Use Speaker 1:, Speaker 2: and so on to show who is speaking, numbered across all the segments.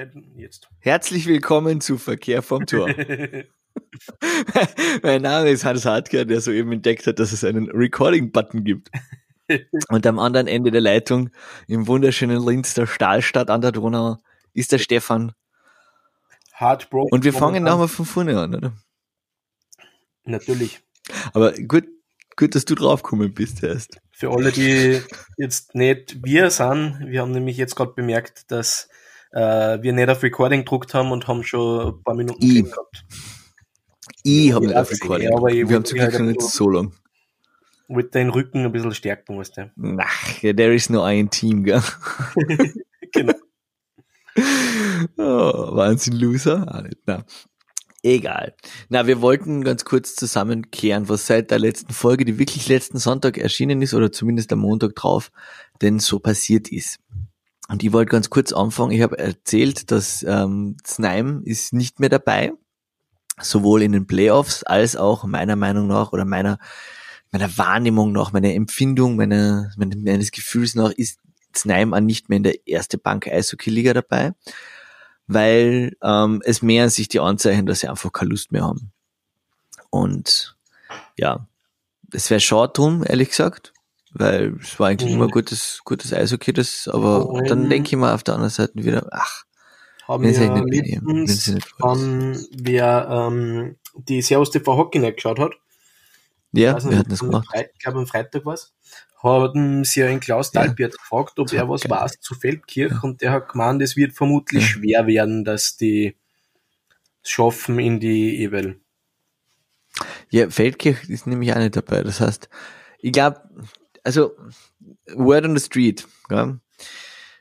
Speaker 1: stellen jetzt.
Speaker 2: Herzlich willkommen zu Verkehr vom Tor. mein Name ist Hans Hartger, der soeben entdeckt hat, dass es einen Recording-Button gibt. Und am anderen Ende der Leitung, im wunderschönen Linz, der Stahlstadt an der Donau, ist der Stefan.
Speaker 1: Heartbroken.
Speaker 2: Und wir fangen nochmal von vorne an, oder?
Speaker 1: Natürlich.
Speaker 2: Aber gut, gut, dass du draufgekommen bist erst.
Speaker 1: Für alle, die jetzt nicht wir sind, wir haben nämlich jetzt gerade bemerkt, dass äh, wir nicht auf Recording gedruckt haben und haben schon ein paar Minuten
Speaker 2: I.
Speaker 1: gehabt.
Speaker 2: Ich habe
Speaker 1: Ja,
Speaker 2: nicht auf
Speaker 1: ich
Speaker 2: Recording.
Speaker 1: sehe, aber ich
Speaker 2: wir haben zum Glück
Speaker 1: halt
Speaker 2: nicht so lang.
Speaker 1: Wollte den Rücken ein bisschen stärken, weißt du.
Speaker 2: Ach, there is no ein Team, gell?
Speaker 1: genau.
Speaker 2: Oh, Wahnsinn, Loser? Ah, nicht, na. Egal. Na, wir wollten ganz kurz zusammenkehren, was seit der letzten Folge, die wirklich letzten Sonntag erschienen ist, oder zumindest am Montag drauf, denn so passiert ist. Und ich wollte ganz kurz anfangen. Ich habe erzählt, dass ähm, Znaim ist nicht mehr dabei, sowohl in den Playoffs als auch meiner Meinung nach oder meiner meiner Wahrnehmung nach, meiner Empfindung, meiner, meines Gefühls nach ist Znaim nicht mehr in der erste Bank Eishockey-Liga dabei, weil ähm, es mehren sich die Anzeichen, dass sie einfach keine Lust mehr haben. Und ja, es wäre schade drum, ehrlich gesagt, weil es war eigentlich
Speaker 1: Mhm.
Speaker 2: immer gutes, gutes Eishockey, das, aber
Speaker 1: Mhm.
Speaker 2: dann denke ich mir auf der anderen Seite wieder, ach,
Speaker 1: Haben wir
Speaker 2: nicht sie nicht
Speaker 1: ähm, wer ähm, die Servus TV Hockey nicht geschaut hat,
Speaker 2: ja,
Speaker 1: weiß
Speaker 2: wir
Speaker 1: nicht,
Speaker 2: hatten das gemacht.
Speaker 1: Freit- Ich glaube, am Freitag war's. Haben sie ja einen Klaus
Speaker 2: Ja.
Speaker 1: Dalbiert gefragt, ob er was
Speaker 2: Geil.
Speaker 1: weiß zu Feldkirch und der hat gemeint, es wird vermutlich
Speaker 2: Ja.
Speaker 1: schwer werden, dass die es schaffen in die EWL.
Speaker 2: Ja, Feldkirch ist nämlich auch nicht dabei. Das heißt, ich glaube, also Word on the Street. Ja.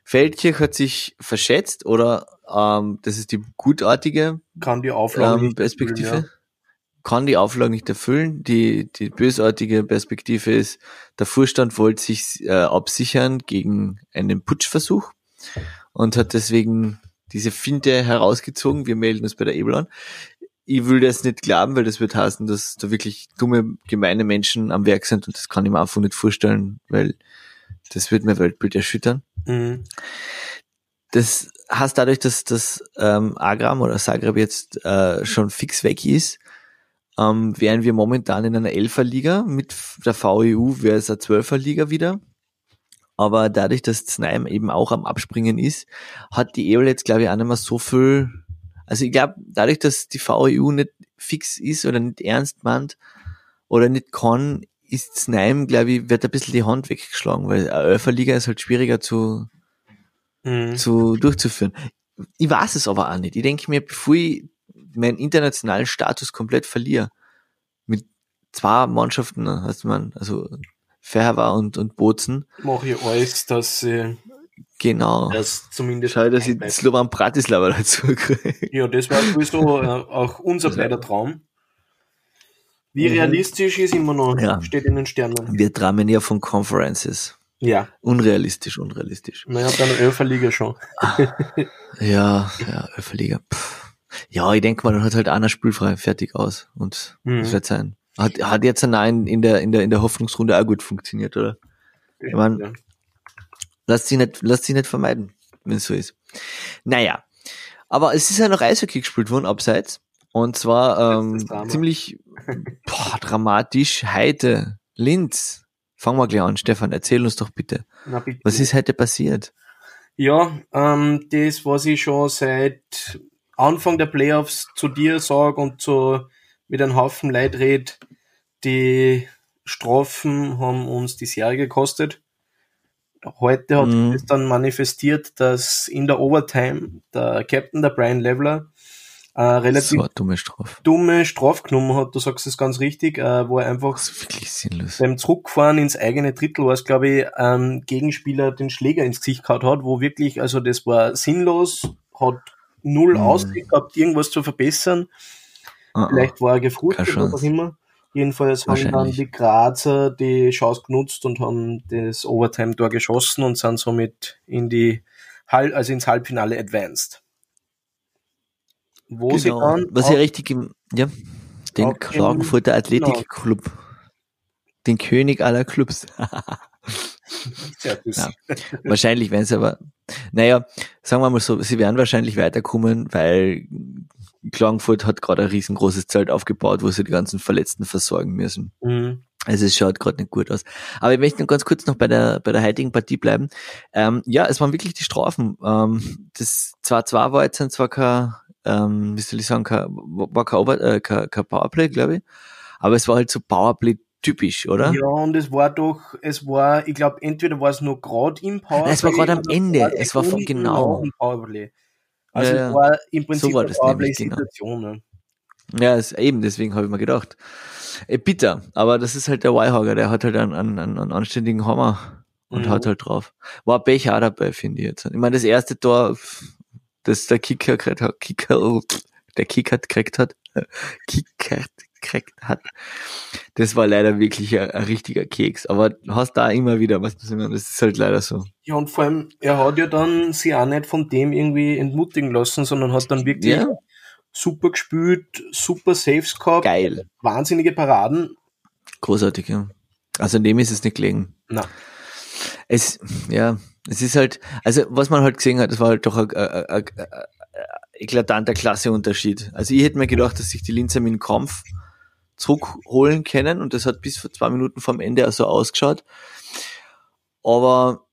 Speaker 2: Feldkirch hat sich verschätzt oder ähm, das ist die gutartige
Speaker 1: Kann die Auflage
Speaker 2: ähm,
Speaker 1: nicht
Speaker 2: Perspektive.
Speaker 1: erfüllen,
Speaker 2: Kann die Auflage nicht erfüllen. Die, die bösartige Perspektive ist, der Vorstand wollte sich äh, absichern gegen einen Putschversuch und hat deswegen diese Finte herausgezogen. Wir melden uns bei der Ebel an. Ich will das nicht glauben, weil das wird heißen, dass da wirklich dumme, gemeine Menschen am Werk sind und das kann ich mir einfach nicht vorstellen, weil das wird mein Weltbild erschüttern.
Speaker 1: Mhm.
Speaker 2: Das heißt dadurch, dass das ähm, Agram oder Zagreb jetzt äh, schon fix weg ist, ähm, wären wir momentan in einer Elferliga mit der VEU wäre es eine Zwölferliga wieder. Aber dadurch, dass Znaim eben auch am Abspringen ist, hat die EOL jetzt, glaube ich, auch nicht mehr so viel. Also ich glaube, dadurch, dass die VEU nicht fix ist oder nicht ernst meint oder nicht kann, ist Znaim, glaube ich, wird ein bisschen die Hand weggeschlagen, weil eine Elferliga ist halt schwieriger zu,
Speaker 1: Mhm.
Speaker 2: zu durchzuführen. Ich weiß es aber auch nicht. Ich denke mir, bevor ich meinen internationalen Status komplett verliere, mit zwei Mannschaften, heißt man, also Ferber und, und Bozen,
Speaker 1: Mache ich alles, dass sie
Speaker 2: genau.
Speaker 1: das zumindest.
Speaker 2: Schau, dass ich. Slovan Bratislava dazu kriege.
Speaker 1: Ja, das war sowieso äh, auch unser beider Traum. Wie
Speaker 2: Mhm.
Speaker 1: realistisch ist immer noch,
Speaker 2: Ja.
Speaker 1: steht in den Sternen.
Speaker 2: Wir träumen ja von Conferences.
Speaker 1: Ja,
Speaker 2: Unrealistisch, unrealistisch.
Speaker 1: naja, dann Öferliga schon.
Speaker 2: Ja, ja, Öffeliga. Pff. Ja, ich denke mal, dann hat halt einer spielfrei, fertig aus. Und
Speaker 1: Mhm.
Speaker 2: das wird sein. Hat, hat jetzt nein in der, in der, in der Hoffnungsrunde auch gut funktioniert, oder? Ich mein,
Speaker 1: Ja.
Speaker 2: Lasst sie nicht, lasst sie nicht vermeiden, wenn es so ist. Naja. Aber es ist ja noch Eishockey gespielt worden, abseits. Und zwar ähm, ziemlich boah, dramatisch. Heide, Linz. Fangen wir gleich an. Stefan, erzähl uns doch bitte.
Speaker 1: Na, bitte.
Speaker 2: Was ist heute passiert?
Speaker 1: Ja, ähm, das, was ich schon seit Anfang der Playoffs zu dir sag und zu mit einem Haufen Leid red, die Strafen haben uns die Serie gekostet. Heute hat
Speaker 2: Mhm.
Speaker 1: es dann manifestiert, dass in der Overtime der Captain, der Brian Leveler, äh, relativ
Speaker 2: So dumme Strafe.
Speaker 1: dumme Strafe genommen hat, du sagst es ganz richtig, äh, wo er einfach beim Zurückfahren ins eigene Drittel war es, glaube ich, ähm, Gegenspieler den Schläger ins Gesicht gehabt hat, wo wirklich, also das war sinnlos, hat null
Speaker 2: Mhm.
Speaker 1: Aussicht gehabt, irgendwas zu verbessern.
Speaker 2: Ah, ah.
Speaker 1: Vielleicht war er gefrustet
Speaker 2: Keine
Speaker 1: oder was immer. Jedenfalls haben dann die Grazer die Chance genutzt und haben das Overtime-Tor geschossen und sind somit in die Hal also ins Halbfinale advanced. Wo sie
Speaker 2: Genau.
Speaker 1: dann
Speaker 2: Was ja richtig im, ja, den Klagenfurter Athletikclub. Den König aller Clubs. Ja. Wahrscheinlich werden sie aber Naja, sagen wir mal so, sie werden wahrscheinlich weiterkommen, weil Klagenfurt hat gerade ein riesengroßes Zelt aufgebaut, wo sie die ganzen Verletzten versorgen müssen. Mhm. Also es schaut gerade nicht gut aus. Aber ich möchte noch ganz kurz noch bei der bei der heutigen Partie bleiben. Ähm, ja, es waren wirklich die Strafen. Ähm, das 2-2 war jetzt zwar kein, ähm, wie soll ich sagen, kein, war kein, Ober, äh, kein, kein Powerplay, glaube ich. Aber es war halt so Powerplay typisch, oder?
Speaker 1: Ja, und es war doch, es war, ich glaube, entweder war es nur gerade im
Speaker 2: Powerplay. Es war gerade am Ende, es war von genau.
Speaker 1: Powerplay. Also ja, war im Prinzip
Speaker 2: so war das eine genau. Powerplay-Situation. Genau. Ja, es, eben, deswegen habe ich mir gedacht. Äh, bitter, aber das ist halt der Wildhogger, der hat halt einen, einen, einen anständigen Hammer und mhm. hat halt drauf. War Pech auch dabei, finde ich jetzt. Ich meine, das erste Tor, das der Kicker gekriegt hat, Kicker, der Kicker gekriegt hat, Kicker gekriegt hat, das war leider wirklich ein, ein richtiger Keks. Aber hast da immer wieder, was das ist halt leider so.
Speaker 1: Ja, und vor allem, er hat ja dann sie auch nicht von dem irgendwie entmutigen lassen, sondern hat dann wirklich ja super gespielt, super Saves gehabt.
Speaker 2: Geil.
Speaker 1: Wahnsinnige Paraden.
Speaker 2: Großartig, ja. Also in dem ist es nicht gelegen.
Speaker 1: Na.
Speaker 2: Es, ja, es ist halt, also was man halt gesehen hat, das war halt doch ein, ein, ein, ein eklatanter Klasseunterschied. Also ich hätte mir gedacht, dass sich die Linzer mit dem Kampf zurückholen können und das hat bis vor zwei Minuten vom Ende auch so ausgeschaut. Aber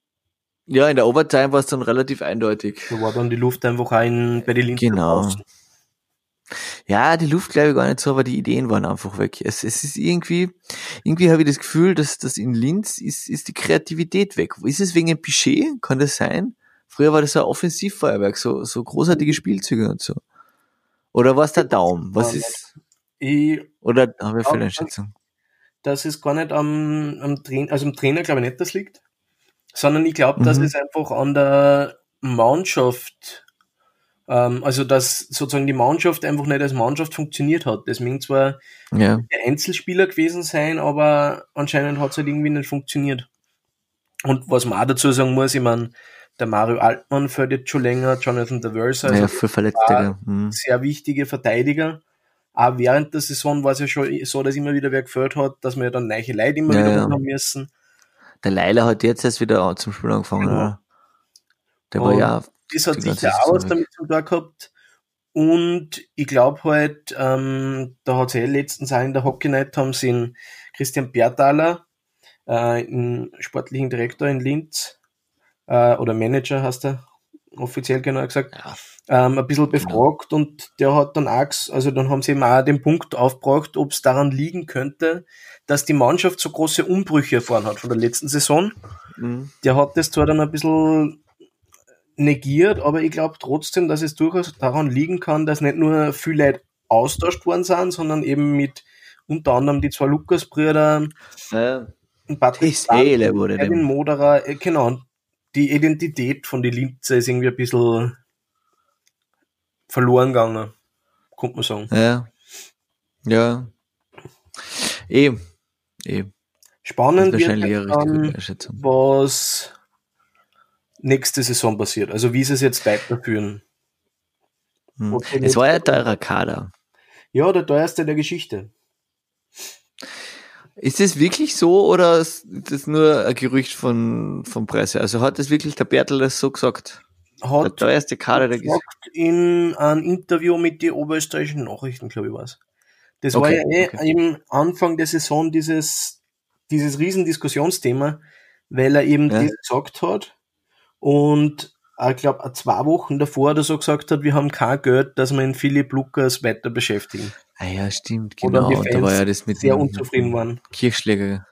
Speaker 2: ja, in der Overtime war es dann relativ eindeutig.
Speaker 1: Da war dann die Luft einfach ein bei den
Speaker 2: Linzer. Genau. Draußen. Ja, die Luft glaube ich gar nicht so, aber die Ideen waren einfach weg. Es, es ist irgendwie, irgendwie habe ich das Gefühl, dass das in Linz ist, ist die Kreativität weg. Ist es wegen dem Budget? Kann das sein? Früher war das ein Offensivfeuerwerk, so, so großartige Spielzüge und so. Oder war es der Daumen? Was ist?
Speaker 1: Ich
Speaker 2: Oder habe ich eine Einschätzung?
Speaker 1: Dass es gar nicht am, am Trainer, also am Trainer glaube ich nicht, das liegt, sondern ich glaube, mhm. dass es einfach an der Mannschaft ähm, also, dass sozusagen die Mannschaft einfach nicht als Mannschaft funktioniert hat. Deswegen zwar
Speaker 2: ja.
Speaker 1: Einzelspieler gewesen sein, aber anscheinend hat es halt irgendwie nicht funktioniert. Und was man auch dazu sagen muss, ich meine, der Mario Altmann fällt jetzt schon länger, Jonathan Daversa,
Speaker 2: also ja, für Verletzte,
Speaker 1: sehr wichtige Verteidiger. Auch während der Saison war es ja schon so, dass immer wieder wer gefällt hat, dass wir ja dann neue Leute immer ja, wieder ja. haben müssen.
Speaker 2: Der Leila hat jetzt erst wieder zum Spiel angefangen, genau. oder? Der war ja
Speaker 1: das hat sicher auch was damit zu tun gehabt. Und ich glaube halt, ähm, da hat es eh letztens auch in der Hockey Night haben sie in Christian Bertaler, äh, einen sportlichen Direktor in Linz, äh, oder Manager heißt er, offiziell genau gesagt, ja. Ähm, ein bisschen genau. befragt und der hat dann auch, also dann haben sie eben auch den Punkt aufgebracht, ob es daran liegen könnte, dass die Mannschaft so große Umbrüche erfahren hat von der letzten Saison. Mhm. Der hat das zwar dann ein bisschen negiert, aber ich glaube trotzdem, dass es durchaus daran liegen kann, dass nicht nur viele Leute austauscht worden sind, sondern eben mit unter anderem die zwei Lukas-Brüder,
Speaker 2: ja.
Speaker 1: Patrick
Speaker 2: Seele wurde
Speaker 1: Kevin Moderer, äh, genau, die Identität von die Linze ist irgendwie ein bisschen verloren gegangen, könnte man sagen.
Speaker 2: Ja. Ja. Eh. Eh.
Speaker 1: Spannend wird dann, was nächste Saison passiert. Also wie sie es jetzt weiterführen.
Speaker 2: Hm. Es war ja teurer Kader.
Speaker 1: Ja, der teuerste der Geschichte.
Speaker 2: Ist das wirklich so oder ist das nur ein Gerücht von, von Presse? Also hat das wirklich der Bertel das so gesagt?
Speaker 1: Hat
Speaker 2: der teuerste Kader der
Speaker 1: Geschichte? in einem Interview mit den oberösterreichischen Nachrichten, glaube ich, was. Das okay, war ja eh okay. im Anfang der Saison dieses, dieses Riesendiskussionsthema, weil er eben ja. das gesagt hat und ich glaube, zwei Wochen davor oder so gesagt hat, wir haben kein Geld, dass wir in Philipp Lukas weiter beschäftigen.
Speaker 2: Ah ja, stimmt, genau. Und da war ja das mit
Speaker 1: sehr unzufrieden waren.
Speaker 2: Kirchschläger.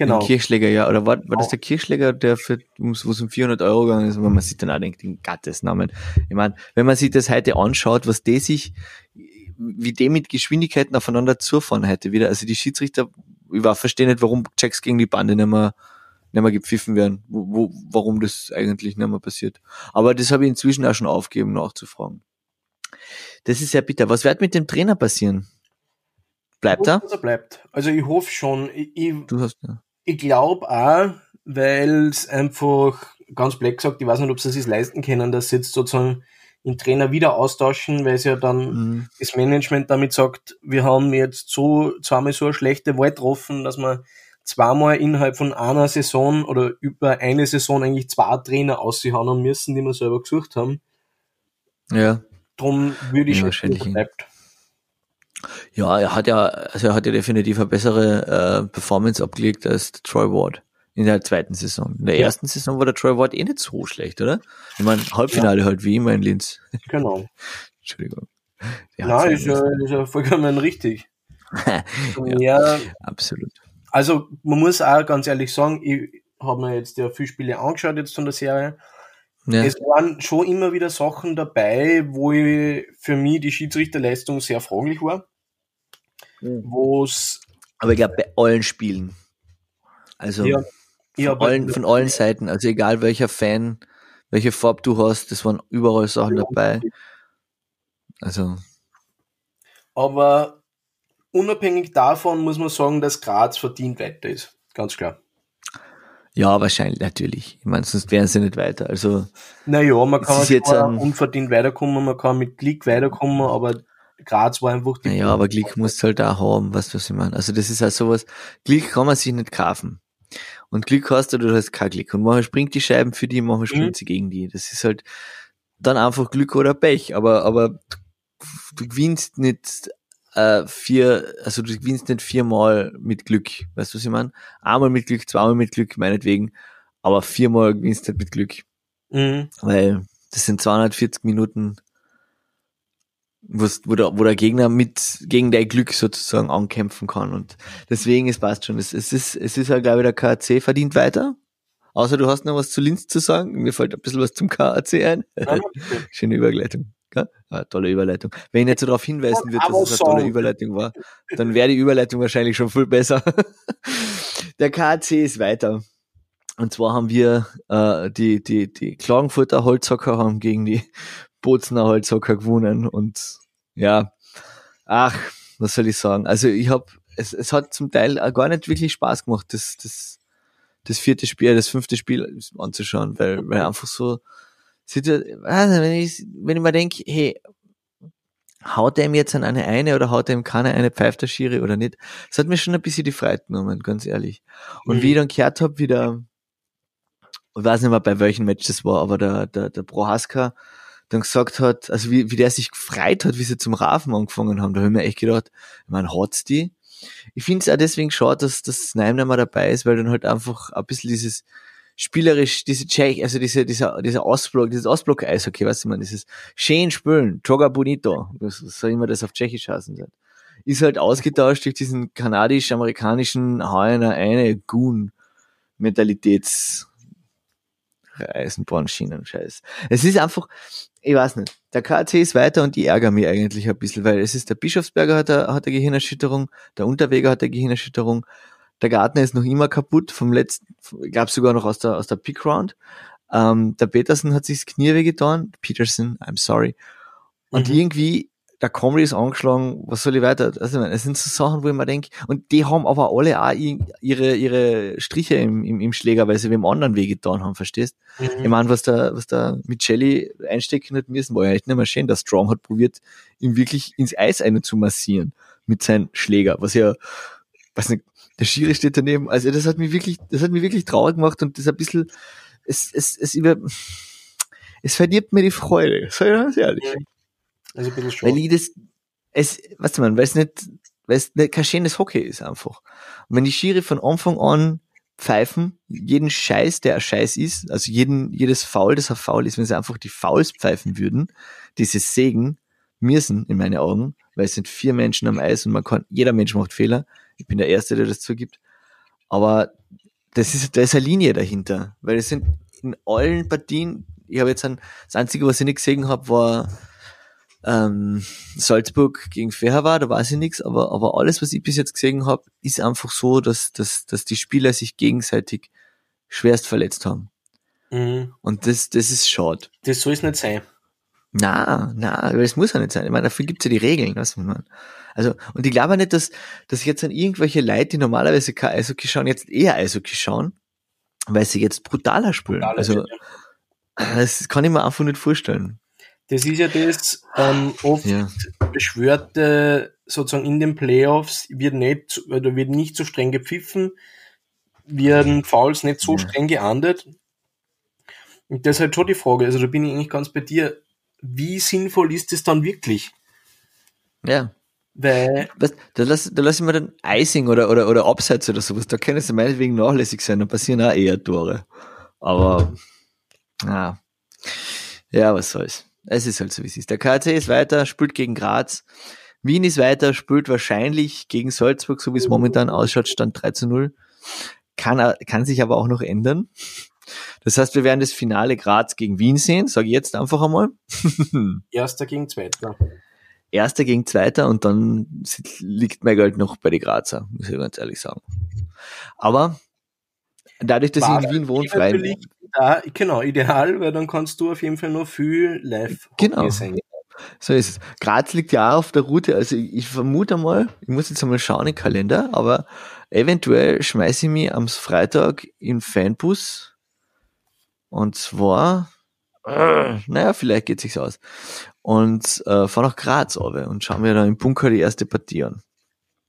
Speaker 2: Genau. Den Kirchschläger, ja. Oder war, war das der Kirchschläger, der für, wo es um 400 Euro gegangen ist, wenn man sich dann auch denkt, in Gottes Namen. Ich meine, wenn man sich das heute anschaut, was der sich, wie der mit Geschwindigkeiten aufeinander zufahren hätte wieder. Also die Schiedsrichter, ich war verstehe nicht, warum Checks gegen die Bande nicht mehr nicht mehr gepfiffen werden, wo, wo, warum das eigentlich nicht mehr passiert. Aber das habe ich inzwischen auch schon aufgegeben, nachzufragen. Das ist ja bitter. Was wird mit dem Trainer passieren? Bleibt er?
Speaker 1: Er bleibt. Also ich hoffe schon. Ich, ich,
Speaker 2: du hast, ja.
Speaker 1: Ich glaube auch, weil es einfach ganz black gesagt, ich weiß nicht, ob sie es sich leisten können, dass sie jetzt sozusagen den Trainer wieder austauschen, weil es ja dann mhm. das Management damit sagt, wir haben jetzt so zweimal so eine schlechte Wahl getroffen, dass wir zweimal innerhalb von einer Saison oder über eine Saison eigentlich zwei Trainer aushauen haben müssen, die wir selber gesucht haben.
Speaker 2: Ja.
Speaker 1: Drum würde ich
Speaker 2: Ja, wahrscheinlich.
Speaker 1: bleibt.
Speaker 2: Ja, er hat ja, also er hat ja definitiv eine bessere äh, Performance abgelegt als Troy Ward in der zweiten Saison. In der
Speaker 1: Ja.
Speaker 2: ersten Saison war der Troy Ward eh nicht so schlecht, oder? Ich meine, Halbfinale halt wie immer in Linz.
Speaker 1: Genau.
Speaker 2: Entschuldigung. Der
Speaker 1: Nein, ist ja, ist ja vollkommen richtig. Ja.
Speaker 2: ja, absolut.
Speaker 1: also man muss auch ganz ehrlich sagen, ich habe mir jetzt ja viele Spiele angeschaut jetzt von der Serie.
Speaker 2: Ja.
Speaker 1: Es waren schon immer wieder Sachen dabei, wo für mich die Schiedsrichterleistung sehr fraglich war. Wo es
Speaker 2: Aber ich glaube, bei allen Spielen. Also
Speaker 1: Ja, ich
Speaker 2: von, allen, von allen Seiten. Also egal welcher Fan, welche Farbe du hast, das waren überall Sachen dabei. Also,
Speaker 1: Aber unabhängig davon muss man sagen, dass Graz verdient weiter ist. Ganz klar.
Speaker 2: ja, wahrscheinlich, natürlich. Ich meine, sonst wären sie nicht weiter. Also,
Speaker 1: Naja, man kann
Speaker 2: jetzt ein-
Speaker 1: unverdient weiterkommen, man kann mit Klick weiterkommen, aber Graz war einfach die.
Speaker 2: naja, aber Glück musst du halt auch haben, weißt du, was ich meine? Also, das ist halt sowas, Glück kann man sich nicht kaufen. Und Glück hast du, du hast kein Glück. Und manchmal springt die Scheiben für die, manchmal springt
Speaker 1: Mhm.
Speaker 2: sie gegen die. Das ist halt dann einfach Glück oder Pech. Aber, aber du, gewinnst nicht äh, vier, also du gewinnst nicht viermal mit Glück. Weißt du, was ich meine? Einmal mit Glück, zweimal mit Glück, meinetwegen. Aber viermal gewinnst du nicht mit Glück.
Speaker 1: Mhm.
Speaker 2: Weil das sind 240 Minuten, wo der, wo der Gegner mit gegen dein Glück sozusagen ankämpfen kann. Und deswegen, es passt schon. Es, es ist, es ist ja, glaube ich, der KAC verdient weiter. Außer du hast noch was zu Linz zu sagen. Mir fällt ein bisschen was zum KAC ein.
Speaker 1: Ja,
Speaker 2: Schöne Überleitung. Ja, tolle Überleitung. Wenn ich so darauf hinweisen wird, dass es eine tolle. Überleitung war, dann wäre die Überleitung wahrscheinlich schon viel besser. Der KAC ist weiter. Und zwar haben wir äh, die, die, die Klagenfurter Holzhocker haben gegen die Bozener Holzhocker gewonnen. Und ja, ach, was soll ich sagen? Also ich habe, es, es hat zum Teil auch gar nicht wirklich Spaß gemacht, das, das, das vierte Spiel, das fünfte Spiel anzuschauen, weil, weil einfach so, wenn ich, wenn ich mir denke, hey, haut er ihm jetzt an eine eine oder haut er ihm keine eine, pfeift der Schiri oder nicht? Das hat mir schon ein bisschen die Freiheit genommen, ganz ehrlich. Und
Speaker 1: Mhm.
Speaker 2: wie ich dann gehört habe, wie der, ich weiß nicht mehr bei welchem Match das war, aber der, der, der Prohaska dann gesagt hat, also wie, wie der sich gefreut hat, wie sie zum Rafen angefangen haben, da habe ich mir echt gedacht, meine, hat's die? Ich finde es auch deswegen schade, dass das Neim mehr dabei ist, weil dann halt einfach ein bisschen dieses spielerisch, diese Tschech, also diese, dieser, dieser Ostblock, dieses Ostblock-Eishockey, weißt du, man, dieses schön spülen, Joga Bonito, soll immer das auf Tschechisch heißen sein, ist halt ausgetauscht durch diesen kanadisch-amerikanischen Heuer eine Goon Mentalitäts Eisenbahnschienen, scheiß. Es ist einfach, ich weiß nicht, der KC ist weiter und ich ärgere mich eigentlich ein bisschen, weil es ist der Bischofsberger hat eine, hat eine Gehirnerschütterung, der Unterweger hat eine Gehirnerschütterung, der Gartner ist noch immer kaputt vom letzten, ich glaube sogar noch aus der, aus der Pick Round. Ähm, der Peterson hat sich das Knie wehgetan, Peterson, I'm sorry. Und
Speaker 1: Mhm.
Speaker 2: irgendwie, der Comedy ist angeschlagen, was soll ich weiter? Also, es sind so Sachen, wo ich mir denke, und die haben aber alle auch ihre, ihre Striche im, im, im Schläger, weil sie wem anderen wehgetan haben, verstehst?
Speaker 1: Mhm.
Speaker 2: Ich meine, was der, was der Micheli einstecken hat müssen, war ja echt nicht mehr schön. Der Strong hat probiert, ihm wirklich ins Eis eine zu massieren mit seinem Schläger, was ja, weiß nicht, der Schiri steht daneben. Also das hat mich wirklich, das hat mich wirklich traurig gemacht und das ein bisschen, es, es, es über, es verdirbt mir die Freude. Ich ganz ehrlich.
Speaker 1: Also ein bisschen
Speaker 2: Weil
Speaker 1: schade.
Speaker 2: ich das, es, weißt du man, weil es nicht, weil es nicht kein schönes Hockey ist einfach. Und wenn die Schiri von Anfang an pfeifen, jeden Scheiß, der ein Scheiß ist, also jeden, jedes Foul, das ein Foul ist, wenn sie einfach die Fouls pfeifen würden, dieses Segen müssen, in meinen Augen, weil es sind vier Menschen am Eis und man kann, jeder Mensch macht Fehler. Ich bin der Erste, der das zugibt. Aber das ist, da ist eine Linie dahinter, weil es sind in allen Partien, ich habe jetzt ein, das Einzige, was ich nicht gesehen habe, war ähm, Salzburg gegen war, da weiß ich nichts, aber, aber alles, was ich bis jetzt gesehen habe, ist einfach so, dass, dass, dass die Spieler sich gegenseitig schwerst verletzt haben.
Speaker 1: Mhm.
Speaker 2: Und das, das ist schade.
Speaker 1: Das soll es nicht sein.
Speaker 2: Na, na, weil es muss ja nicht sein. Ich meine, dafür gibt's ja die Regeln, was man. Also, und ich glaube nicht, dass, dass jetzt an irgendwelche Leute, die normalerweise kein Eishockey schauen, jetzt eher Eishockey schauen, weil sie jetzt brutaler spielen.
Speaker 1: Brutaler
Speaker 2: also, das kann ich mir einfach nicht vorstellen.
Speaker 1: Das ist ja das, ähm, oft
Speaker 2: Ja.
Speaker 1: beschwörte sozusagen in den Playoffs wird nicht, oder wird nicht so streng gepfiffen, werden Fouls nicht so ja. streng geahndet. Und das ist halt schon die Frage. Also da bin ich eigentlich ganz bei dir. Wie sinnvoll ist das dann wirklich?
Speaker 2: Ja. Weil. Was, da lass, da lass ich mir dann Icing oder, oder, oder Abseits oder sowas. Da können sie meinetwegen nachlässig sein. Da passieren auch eher Tore. Aber, ja. Ja, was soll's. Es ist halt so, wie es ist. Der KC ist weiter, spielt gegen Graz. Wien ist weiter, spielt wahrscheinlich gegen Salzburg, so wie es momentan ausschaut, stand 3 zu 0. Kann, kann sich aber auch noch ändern. Das heißt, wir werden das Finale Graz gegen Wien sehen, sage ich jetzt einfach einmal.
Speaker 1: Erster gegen Zweiter.
Speaker 2: Erster gegen Zweiter und dann liegt mein Geld noch bei den Grazer, muss ich ganz ehrlich sagen. Aber dadurch, dass War ich in Wien wohne, frei.
Speaker 1: Da, genau, ideal, weil dann kannst du auf jeden Fall noch viel live
Speaker 2: genau. sehen. So ist es. Graz liegt ja auch auf der Route, also ich, vermute mal, ich muss jetzt einmal schauen im Kalender, aber eventuell schmeiße ich mich am Freitag im Fanbus und zwar, äh, naja, vielleicht geht sich's aus. Und äh, fahr nach Graz runter und schauen mir dann im Bunker die erste Partie an.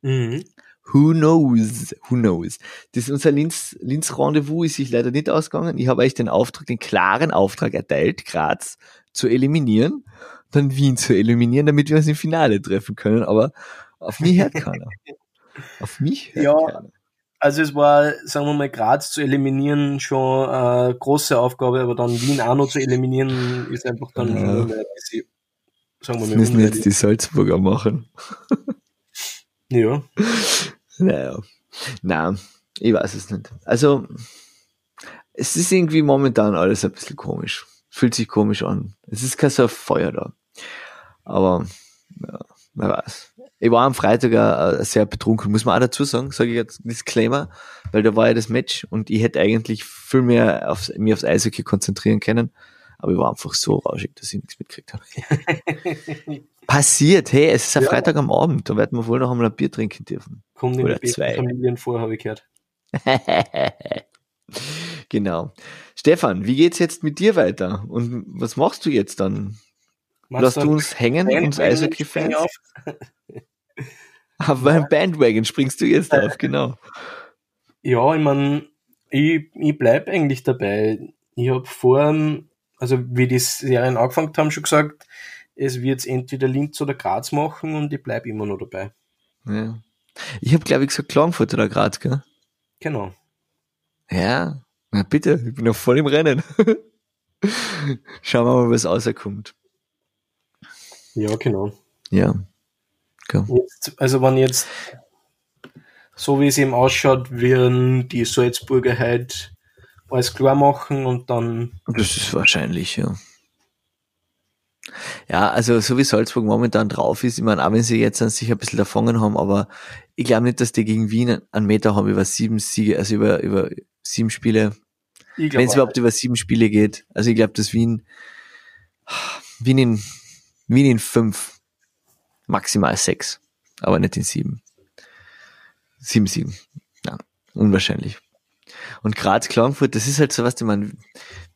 Speaker 2: Mhm. Who knows? Who knows? Das ist unser Linz, Linz Rendezvous ist sich leider nicht ausgegangen. Ich habe euch den Auftrag, den klaren Auftrag erteilt, Graz zu eliminieren, dann Wien zu eliminieren, damit wir uns im Finale treffen können. Aber auf mich hört keiner. Auf mich hört ja, keiner.
Speaker 1: Also es war, sagen wir mal, Graz zu eliminieren schon eine große Aufgabe, aber dann Wien auch noch zu eliminieren, ist einfach dann ja. schon ein bisschen,
Speaker 2: sagen wir mal, das müssen jetzt die Salzburger machen.
Speaker 1: Ja.
Speaker 2: Naja. Nein, ich weiß es nicht. Also, es ist irgendwie momentan alles ein bisschen komisch. Fühlt sich komisch an. Es ist kein so Feuer da. Aber, ja, wer weiß. Ich war am Freitag auch sehr betrunken, muss man auch dazu sagen, sage ich jetzt Disclaimer, weil da war ja das Match und ich hätte eigentlich viel mehr auf, mich aufs Eishockey konzentrieren können, aber ich war einfach so rauschig, dass ich nichts mitgekriegt habe. Passiert, hey, es ist ein ja. Freitag am Abend, da werden wir wohl noch einmal ein Bier trinken dürfen.
Speaker 1: Kommt in Oder die zwei. Familien vor, habe ich gehört.
Speaker 2: genau. Stefan, wie geht's jetzt mit dir weiter? Und was machst du jetzt dann? Machst Lass du uns hängen, uns Eishockey-Fans? Auf meinem Bandwagon springst du jetzt auf, genau.
Speaker 1: Ja, ich meine, ich, ich bleib eigentlich dabei. Ich habe vor, also wie die Serien angefangen haben, schon gesagt, es wird entweder Linz oder Graz machen und ich bleib immer noch dabei.
Speaker 2: Ja. Ich habe, glaube ich, gesagt Klagenfurt oder Graz, gell?
Speaker 1: Genau.
Speaker 2: Ja, na bitte, ich bin noch voll im Rennen. Schauen wir mal, was rauskommt.
Speaker 1: Ja, genau.
Speaker 2: Ja.
Speaker 1: Jetzt, also wenn jetzt, so wie es eben ausschaut, werden die Salzburger halt alles klar machen und dann.
Speaker 2: Das ist wahrscheinlich, ja. Ja, also so wie Salzburg momentan drauf ist, ich meine, auch wenn sie jetzt an sich ein bisschen davon haben, aber ich glaube nicht, dass die gegen Wien einen Meter haben über sieben Siege, also über, über sieben Spiele. Wenn es überhaupt über sieben Spiele geht. Also ich glaube, dass Wien, Wien in, Wien in fünf maximal sechs, aber nicht in sieben. Sieben, sieben. Ja, unwahrscheinlich. Und Graz, Klagenfurt, das ist halt so was, ich meine,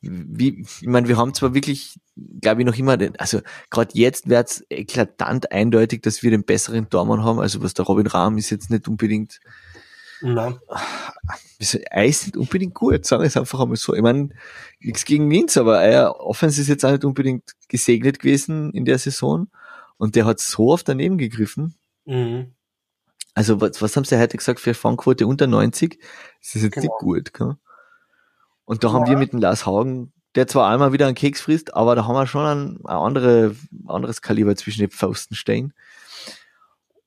Speaker 2: wie, ich meine, wir haben zwar wirklich, glaube ich, noch immer, den, also gerade jetzt wird es eklatant eindeutig, dass wir den besseren Tormann haben, also was der Robin Rahm ist jetzt nicht unbedingt,
Speaker 1: Nein.
Speaker 2: Er ist nicht unbedingt gut, sagen wir es einfach einmal so. Ich meine, nichts gegen Linz, aber er Offense ist jetzt auch nicht unbedingt gesegnet gewesen in der Saison. Und der hat so oft daneben gegriffen. Mhm. Also was, was haben sie heute gesagt für Fangquote unter 90? Das ist jetzt genau. nicht gut. Gell? Und da ja. haben wir mit dem Lars Hagen, der zwar einmal wieder einen Keks frisst, aber da haben wir schon ein, ein andere, anderes Kaliber zwischen den Pfosten stehen.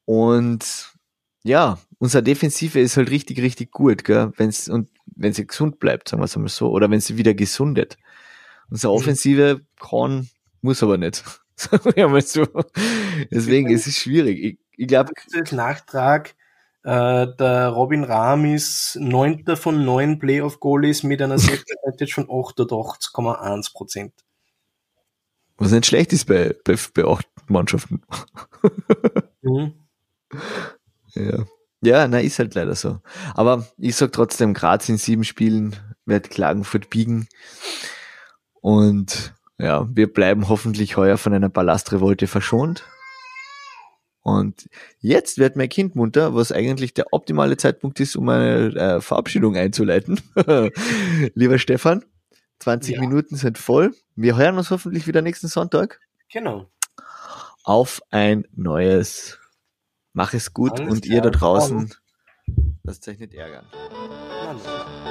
Speaker 2: Und ja, unsere Defensive ist halt richtig, richtig gut, gell? Wenn's, und wenn sie gesund bleibt, sagen wir es einmal so, oder wenn sie wieder gesundet. Unsere mhm. Offensive kann, muss aber nicht. Sagen wir mal so. Deswegen ist es schwierig. Ich, ich glaube.
Speaker 1: Nachtrag, äh, der Robin Rahm ist neunter von neun Playoff-Goalies mit einer Percentage von 88,1 Prozent.
Speaker 2: Was nicht schlecht ist bei, bei, bei acht Mannschaften. mhm. Ja. Ja, na, ist halt leider so. Aber ich sag trotzdem, Graz in sieben Spielen wird Klagenfurt biegen. Und ja, wir bleiben hoffentlich heuer von einer Ballastrevolte verschont. Und jetzt wird mein Kind munter, was eigentlich der optimale Zeitpunkt ist, um eine äh, Verabschiedung einzuleiten. Lieber Stefan, 20 ja. Minuten sind voll. Wir hören uns hoffentlich wieder nächsten Sonntag.
Speaker 1: Genau.
Speaker 2: Auf ein neues. Mach es gut Alles und klar. ihr da draußen, lasst euch nicht ärgern. Mann.